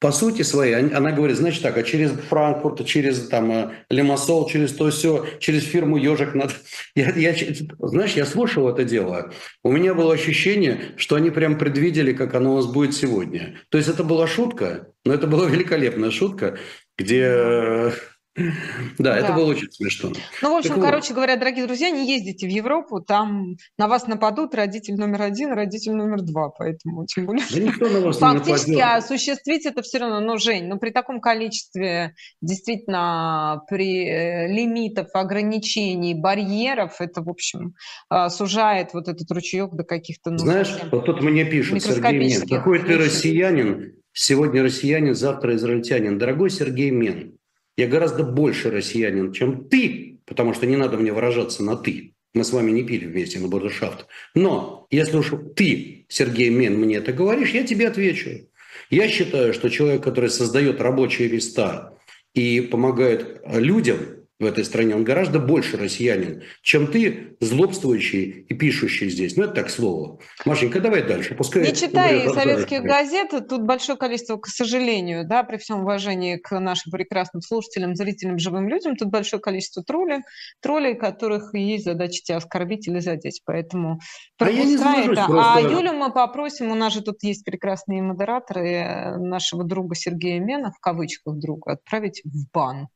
по сути своей, она говорит, значит так, а через Франкфурт, через там э, Лимассол, через то все, через фирму Ежик надо... Я, я, знаешь, я слушал это дело, у меня было ощущение, что они прям предвидели, как оно у нас будет сегодня. То есть это была шутка, но это была великолепная шутка, где да, да, это было очень смешно. Ну, в общем, так короче вот. говоря, дорогие друзья, не ездите в Европу, там на вас нападут родитель номер один, родитель номер два, поэтому тем более... Да никто на вас Фактически не нападет. осуществить это все равно, ну, Жень, ну, при таком количестве действительно при э, лимитов, ограничений, барьеров, это, в общем, э, сужает вот этот ручеек до каких-то... Ну, Знаешь, вот тут мне пишут, Сергей Мен, какой ты россиянин, сегодня россиянин, завтра израильтянин. Дорогой Сергей Мен, я гораздо больше россиянин, чем ты, потому что не надо мне выражаться на «ты». Мы с вами не пили вместе на Бордершафт. Но если уж ты, Сергей Мен, мне это говоришь, я тебе отвечу. Я считаю, что человек, который создает рабочие места и помогает людям, в этой стране, он гораздо больше россиянин, чем ты, злобствующий и пишущий здесь. Ну, это так слово. Машенька, давай дальше. Пускай Не читай советских газет, тут большое количество, к сожалению, да, при всем уважении к нашим прекрасным слушателям, зрителям, живым людям, тут большое количество троллей, троллей, которых есть задача тебя оскорбить или задеть. Поэтому а, я не это. а Юлю мы попросим, у нас же тут есть прекрасные модераторы э, нашего друга Сергея Мена, в кавычках друга, отправить в бан.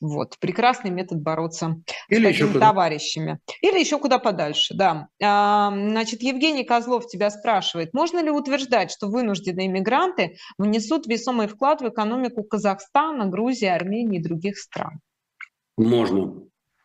Вот. Прекрасно прекрасный метод бороться Или с такими товарищами. Или еще куда подальше, да. А, значит, Евгений Козлов тебя спрашивает, можно ли утверждать, что вынужденные иммигранты внесут весомый вклад в экономику Казахстана, Грузии, Армении и других стран? Можно.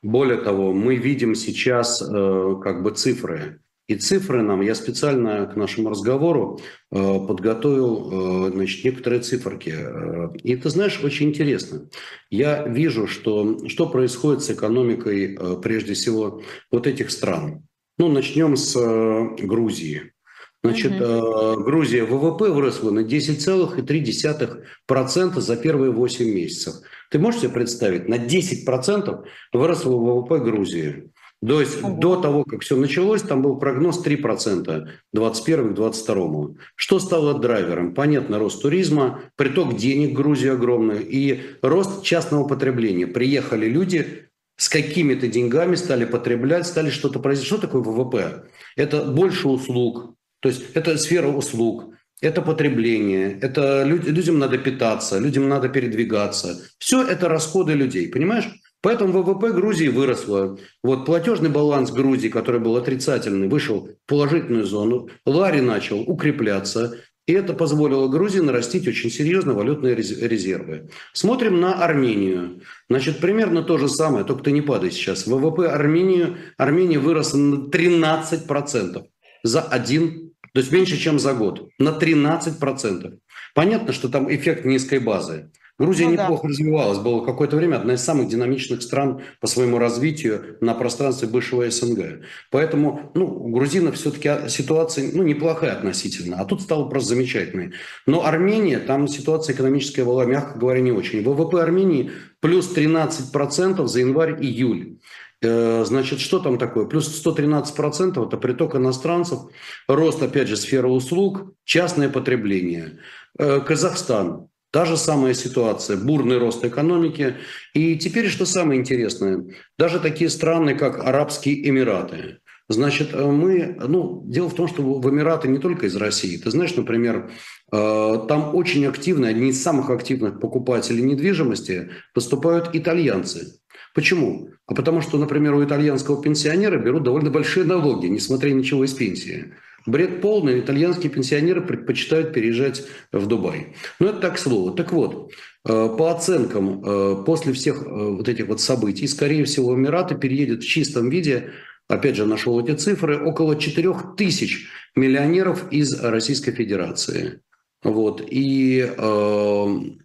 Более того, мы видим сейчас э, как бы цифры. И цифры нам, я специально к нашему разговору э, подготовил э, значит, некоторые циферки. Э, и ты знаешь, очень интересно. Я вижу, что, что происходит с экономикой, прежде всего, вот этих стран. Ну, начнем с Грузии. Значит, угу. Грузия ВВП выросла на 10,3% за первые 8 месяцев. Ты можешь себе представить, на 10% выросла ВВП Грузии. То есть Ого. до того, как все началось, там был прогноз 3% 21 к 22. Что стало драйвером? Понятно, рост туризма, приток денег в Грузии огромный и рост частного потребления. Приехали люди с какими-то деньгами, стали потреблять, стали что-то производить. Что такое ВВП? Это больше услуг, то есть это сфера услуг, это потребление, это людям надо питаться, людям надо передвигаться. Все это расходы людей, понимаешь? Поэтому ВВП Грузии выросло. Вот платежный баланс Грузии, который был отрицательный, вышел в положительную зону. Лари начал укрепляться. И это позволило Грузии нарастить очень серьезно валютные резервы. Смотрим на Армению. Значит, примерно то же самое, только ты не падай сейчас. ВВП Армению, Армении выросло на 13% за один, то есть меньше, чем за год. На 13%. Понятно, что там эффект низкой базы. Грузия ну, неплохо да. развивалась, было какое-то время одна из самых динамичных стран по своему развитию на пространстве бывшего СНГ. Поэтому ну, у грузинов все-таки ситуация ну, неплохая относительно, а тут стала просто замечательной. Но Армения, там ситуация экономическая была, мягко говоря, не очень. ВВП Армении плюс 13% за январь-июль. Э, значит, что там такое? Плюс 113% это приток иностранцев, рост, опять же, сферы услуг, частное потребление. Э, Казахстан Та же самая ситуация, бурный рост экономики. И теперь, что самое интересное, даже такие страны, как Арабские Эмираты. Значит, э, мы, ну, дело в том, что в Эмираты не только из России. Ты знаешь, например, э, там очень активно, одни из самых активных покупателей недвижимости поступают итальянцы. Почему? А потому что, например, у итальянского пенсионера берут довольно большие налоги, несмотря ничего из пенсии. Бред полный. Итальянские пенсионеры предпочитают переезжать в Дубай. Ну, это так слово. Так вот, э, по оценкам, э, после всех э, вот этих вот событий, скорее всего, Эмираты переедет в чистом виде опять же, нашел эти цифры, около 4 тысяч миллионеров из Российской Федерации. Вот. И,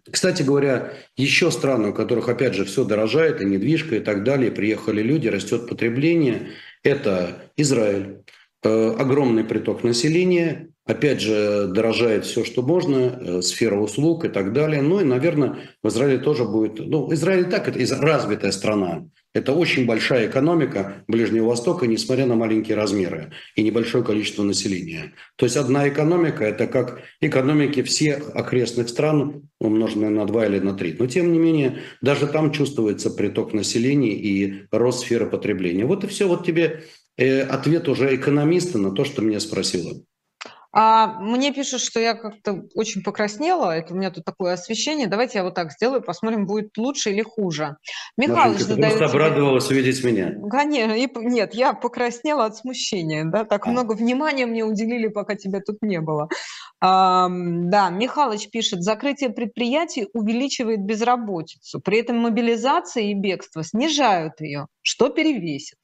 кстати говоря, еще страны, у которых, опять же, все дорожает, и недвижка, и так далее, приехали люди, растет потребление, это Израиль, огромный приток населения, опять же, дорожает все, что можно, э, сфера услуг и так далее. Ну и, наверное, в Израиле тоже будет... Ну, Израиль так это развитая страна. Это очень большая экономика Ближнего Востока, несмотря на маленькие размеры и небольшое количество населения. То есть одна экономика – это как экономики всех окрестных стран, умноженные на два или на три. Но, тем не менее, даже там чувствуется приток населения и рост сферы потребления. Вот и все. Вот тебе э, ответ уже экономиста на то, что меня спросила. А мне пишут, что я как-то очень покраснела. Это у меня тут такое освещение. Давайте я вот так сделаю, посмотрим, будет лучше или хуже. Михаил ты просто тебе... обрадовалась увидеть меня. Конечно. Нет, я покраснела от смущения. Да? Так а. много внимания мне уделили, пока тебя тут не было. А, да, Михалыч пишет, закрытие предприятий увеличивает безработицу. При этом мобилизация и бегство снижают ее. Что перевесит?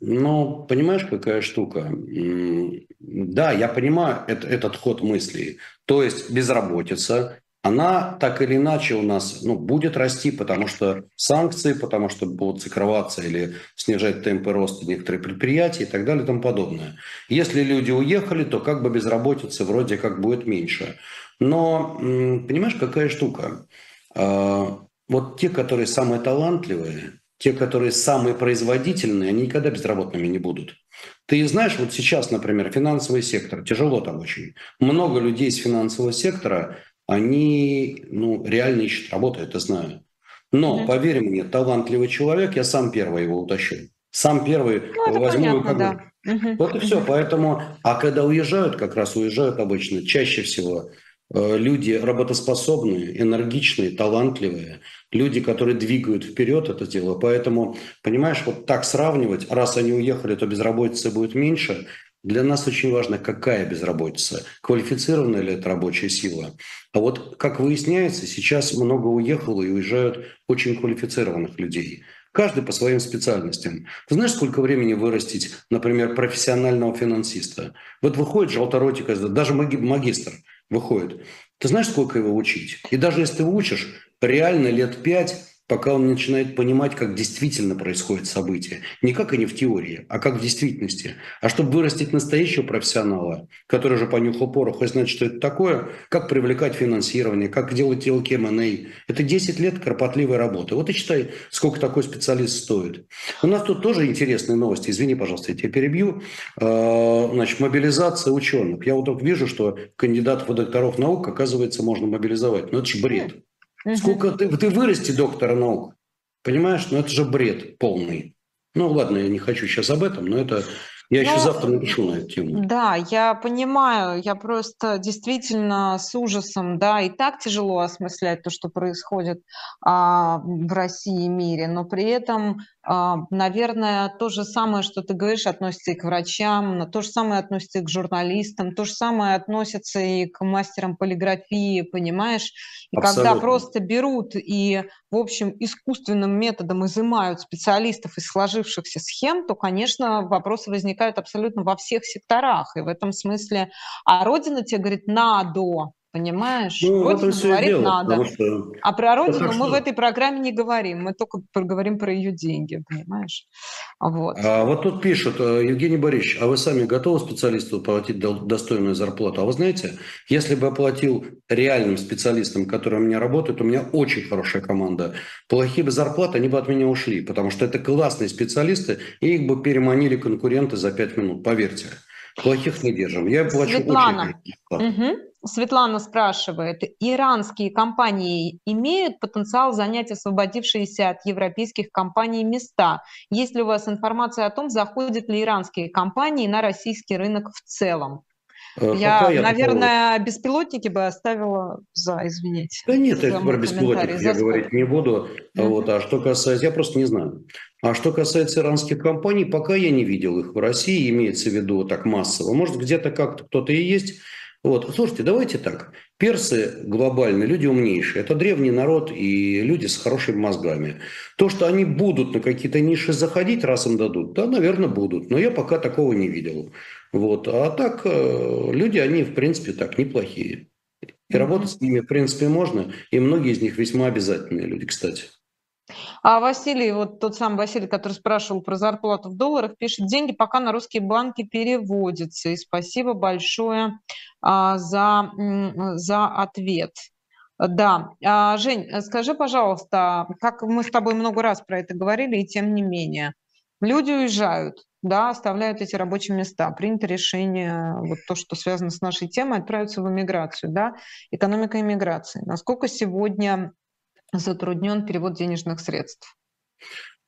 Ну, понимаешь, какая штука? Да, я понимаю это, этот ход мыслей. То есть безработица, она так или иначе у нас ну, будет расти, потому что санкции, потому что будут закрываться или снижать темпы роста некоторых предприятий и так далее и тому подобное. Если люди уехали, то как бы безработица вроде как будет меньше. Но понимаешь, какая штука? А, вот те, которые самые талантливые, те, которые самые производительные, они никогда безработными не будут. Ты знаешь, вот сейчас, например, финансовый сектор, тяжело там очень. Много людей из финансового сектора, они ну, реально ищут работу, это знаю. Но, mm-hmm. поверь мне, талантливый человек, я сам первый его утащу. Сам первый ну, возьму понятно, как да. Угу. Вот и все. Поэтому, а когда уезжают, как раз уезжают обычно, чаще всего люди работоспособные, энергичные, талантливые, люди, которые двигают вперед это дело. Поэтому, понимаешь, вот так сравнивать, раз они уехали, то безработица будет меньше. Для нас очень важно, какая безработица, квалифицированная ли это рабочая сила. А вот, как выясняется, сейчас много уехало и уезжают очень квалифицированных людей. Каждый по своим специальностям. Ты знаешь, сколько времени вырастить, например, профессионального финансиста? Вот выходит желторотика, даже магистр – выходит. Ты знаешь, сколько его учить? И даже если ты учишь, реально лет пять пока он начинает понимать, как действительно происходит событие. Не как они в теории, а как в действительности. А чтобы вырастить настоящего профессионала, который же понюхал порох и знает, что это такое, как привлекать финансирование, как делать TLK M&A, это 10 лет кропотливой работы. Вот и считай, сколько такой специалист стоит. У нас тут тоже интересные новости. Извини, пожалуйста, я тебя перебью. А, значит, мобилизация ученых. Я вот только вижу, что кандидатов и докторов наук, оказывается, можно мобилизовать. Но это же бред. Сколько ты, ты вырасти доктора наук, понимаешь? Ну это же бред полный. Ну ладно, я не хочу сейчас об этом, но это я еще ну, завтра напишу на эту тему. Да, я понимаю, я просто действительно с ужасом, да, и так тяжело осмыслять то, что происходит а, в России и мире, но при этом наверное, то же самое, что ты говоришь, относится и к врачам, то же самое относится и к журналистам, то же самое относится и к мастерам полиграфии, понимаешь? И Абсолютно. когда просто берут и, в общем, искусственным методом изымают специалистов из сложившихся схем, то, конечно, вопросы возникают абсолютно во всех секторах. И в этом смысле, а Родина тебе говорит, надо, Понимаешь? Ну, Родину говорить дело, надо. Что... А про родину мы что... в этой программе не говорим. Мы только говорим про ее деньги, понимаешь? Вот. А вот тут пишут, э, Евгений Борисович, а вы сами готовы специалисту платить достойную зарплату? А вы знаете, если бы я платил реальным специалистам, которые у меня работают, у меня очень хорошая команда. Плохие бы зарплаты, они бы от меня ушли, потому что это классные специалисты, и их бы переманили конкуренты за пять минут, поверьте. Плохих не держим. Я плачу Светлана. очень. Угу. Светлана спрашивает, иранские компании имеют потенциал занять освободившиеся от европейских компаний места? Есть ли у вас информация о том, заходят ли иранские компании на российский рынок в целом? Э, я, я наверное, такого... беспилотники бы оставила за, извините. Да нет, я про беспилотников я говорить не буду. Uh-huh. Вот, а что касается, я просто не знаю. А что касается иранских компаний, пока я не видел их в России, имеется в виду так массово. Может, где-то как-то кто-то и есть, вот. Слушайте, давайте так. Персы глобальные, люди умнейшие. Это древний народ и люди с хорошими мозгами. То, что они будут на какие-то ниши заходить, раз им дадут, да, наверное, будут. Но я пока такого не видел. Вот. А так, э, люди, они, в принципе, так, неплохие. И работать с ними, в принципе, можно. И многие из них весьма обязательные люди, кстати. А Василий, вот тот самый Василий, который спрашивал про зарплату в долларах, пишет, деньги пока на русские банки переводятся. И спасибо большое а, за, за ответ. Да. А, Жень, скажи, пожалуйста, как мы с тобой много раз про это говорили, и тем не менее, люди уезжают, да, оставляют эти рабочие места. Принято решение, вот то, что связано с нашей темой, отправиться в эмиграцию, да, экономика иммиграции. Насколько сегодня затруднен перевод денежных средств?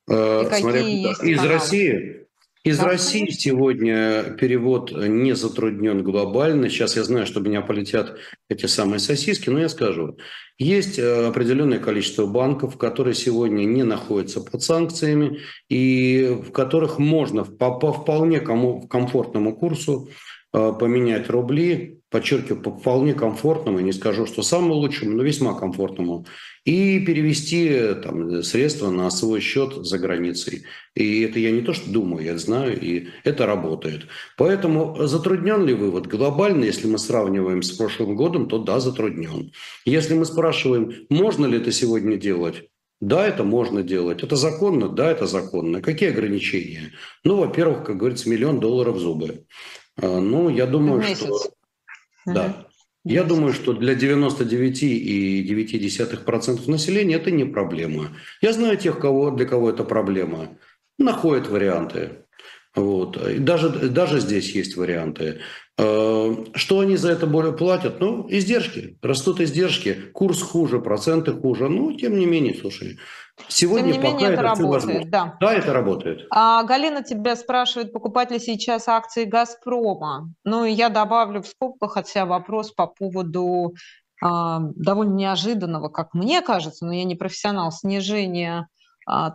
Э, смотря, из каналы? России из да, России сегодня перевод не затруднен глобально. Сейчас я знаю, что меня полетят эти самые сосиски, но я скажу. Есть э, определенное количество банков, которые сегодня не находятся под санкциями и в которых можно по, по вполне комфортному курсу э, поменять рубли подчеркиваю, по вполне комфортному, не скажу, что самому лучшему, но весьма комфортному, и перевести там, средства на свой счет за границей. И это я не то, что думаю, я знаю, и это работает. Поэтому затруднен ли вывод? Глобально, если мы сравниваем с прошлым годом, то да, затруднен. Если мы спрашиваем, можно ли это сегодня делать, да, это можно делать. Это законно? Да, это законно. Какие ограничения? Ну, во-первых, как говорится, миллион долларов зубы. А, ну, я думаю, что да. Я думаю, что для 99,9% населения это не проблема. Я знаю тех, кого, для кого это проблема. Находят варианты. Вот. И даже, даже здесь есть варианты. Э, что они за это более платят? Ну, издержки. Растут издержки, курс хуже, проценты хуже. Ну, тем не менее, слушай, сегодня тем не менее, это, это работает. Да. да, это работает. А, Галина тебя спрашивает, покупать ли сейчас акции «Газпрома». Ну, и я добавлю в скобках от себя вопрос по поводу а, довольно неожиданного, как мне кажется, но я не профессионал, снижения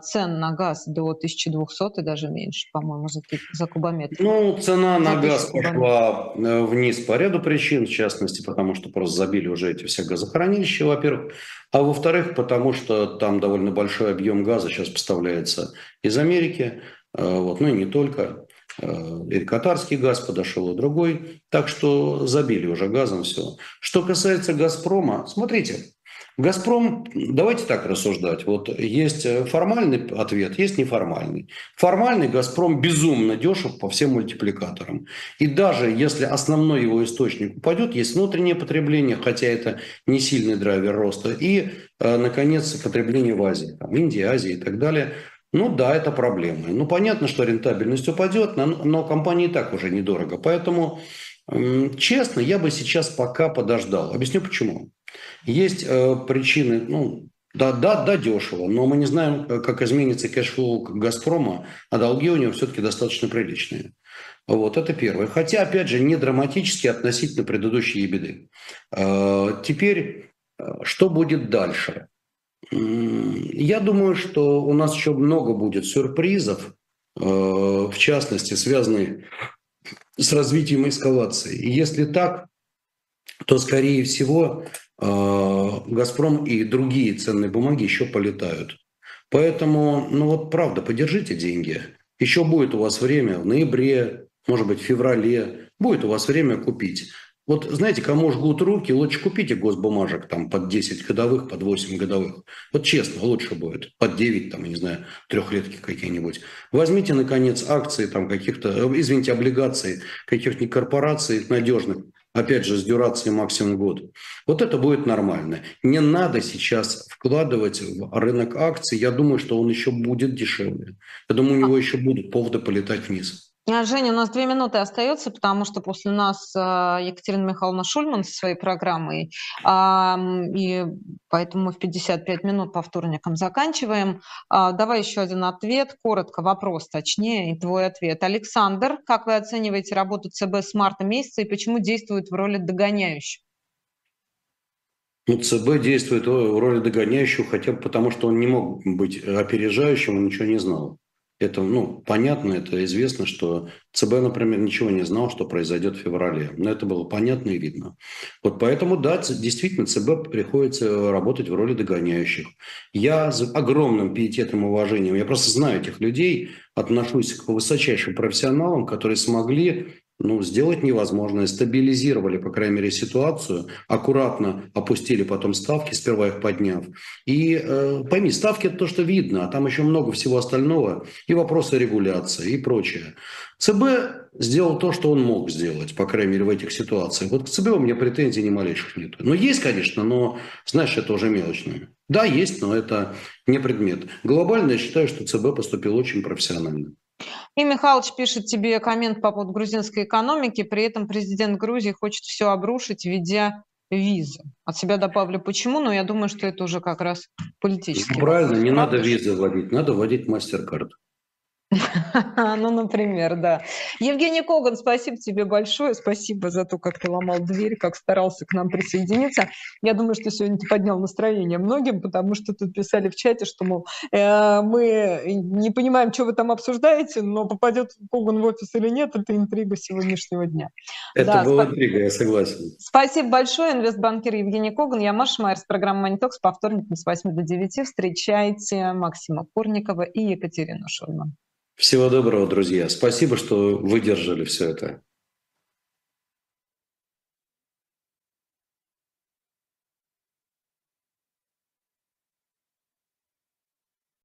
цен на газ до 1200 и даже меньше, по-моему, за, за кубометр. Ну, цена на газ пошла э, вниз по ряду причин, в частности, потому что просто забили уже эти все газохранилища, во-первых. А во-вторых, потому что там довольно большой объем газа сейчас поставляется из Америки, э, вот, ну и не только. Э, и катарский газ подошел, и другой. Так что забили уже газом все. Что касается «Газпрома», смотрите, Газпром, давайте так рассуждать. Вот есть э, формальный ответ, есть неформальный. Формальный Газпром безумно дешев по всем мультипликаторам. И даже если основной его источник упадет, есть внутреннее потребление, хотя это не сильный драйвер роста, и, э, наконец, потребление в Азии, там, Индии, Азии и так далее. Ну да, это проблема. Ну понятно, что рентабельность упадет, но, но компании и так уже недорого. Поэтому, честно, я бы сейчас пока подождал. Объясню почему. Есть э, причины, ну, да, да, да, дешево, но мы не знаем, э, как изменится cash flow «Газпрома», а долги у него все-таки достаточно приличные. Вот, это первое. Хотя, опять же, не драматически относительно предыдущей беды. Э, теперь, э, что будет дальше? Я думаю, что у нас еще много будет сюрпризов, э, в частности, связанных с развитием эскалации. И если так, то, скорее всего, «Газпром» и другие ценные бумаги еще полетают. Поэтому, ну вот правда, подержите деньги. Еще будет у вас время в ноябре, может быть, в феврале, будет у вас время купить. Вот знаете, кому жгут руки, лучше купите госбумажек там под 10 годовых, под 8 годовых. Вот честно, лучше будет. Под 9, там, я не знаю, трехлетки какие-нибудь. Возьмите, наконец, акции там каких-то, э, извините, облигации каких-нибудь корпораций надежных, опять же, с дюрацией максимум год. Вот это будет нормально. Не надо сейчас вкладывать в рынок акций. Я думаю, что он еще будет дешевле. Я думаю, у него еще будут поводы полетать вниз. А, Женя, у нас две минуты остается, потому что после нас а, Екатерина Михайловна Шульман со своей программой, и поэтому в 55 минут по вторникам заканчиваем. А, давай еще один ответ, коротко, вопрос точнее, и твой ответ. Александр, как вы оцениваете работу ЦБ с марта месяца и почему действует в роли догоняющего? Ну, ЦБ действует в роли догоняющего хотя бы потому, что он не мог быть опережающим, он ничего не знал. Это, ну, понятно, это известно, что ЦБ, например, ничего не знал, что произойдет в феврале. Но это было понятно и видно. Вот поэтому, да, действительно, ЦБ приходится работать в роли догоняющих. Я с огромным пиететом и уважением, я просто знаю этих людей, отношусь к высочайшим профессионалам, которые смогли ну, сделать невозможное. Стабилизировали, по крайней мере, ситуацию, аккуратно опустили потом ставки, сперва их подняв. И э, пойми, ставки – это то, что видно, а там еще много всего остального, и вопросы регуляции, и прочее. ЦБ сделал то, что он мог сделать, по крайней мере, в этих ситуациях. Вот к ЦБ у меня претензий ни малейших нет. Но есть, конечно, но, знаешь, это уже мелочное. Да, есть, но это не предмет. Глобально я считаю, что ЦБ поступил очень профессионально. И Михалыч пишет тебе коммент по поводу грузинской экономики, при этом президент Грузии хочет все обрушить, введя визы. От себя добавлю почему, но я думаю, что это уже как раз политический. Ну, правильно, вопрос, не надо визы вводить, надо вводить Mastercard. Ну, например, да. Евгений Коган, спасибо тебе большое. Спасибо за то, как ты ломал дверь, как старался к нам присоединиться. Я думаю, что сегодня ты поднял настроение многим, потому что тут писали в чате, что, мол, э, мы не понимаем, что вы там обсуждаете, но попадет Коган в офис или нет, это интрига сегодняшнего дня. Это да, была интрига, я согласен. Спасибо большое, инвестбанкир Евгений Коган. Я Маша Майер с программы «Манитокс» по вторникам с 8 до 9. Встречайте Максима Курникова и Екатерину Шульман. Всего доброго, друзья. Спасибо, что выдержали все это.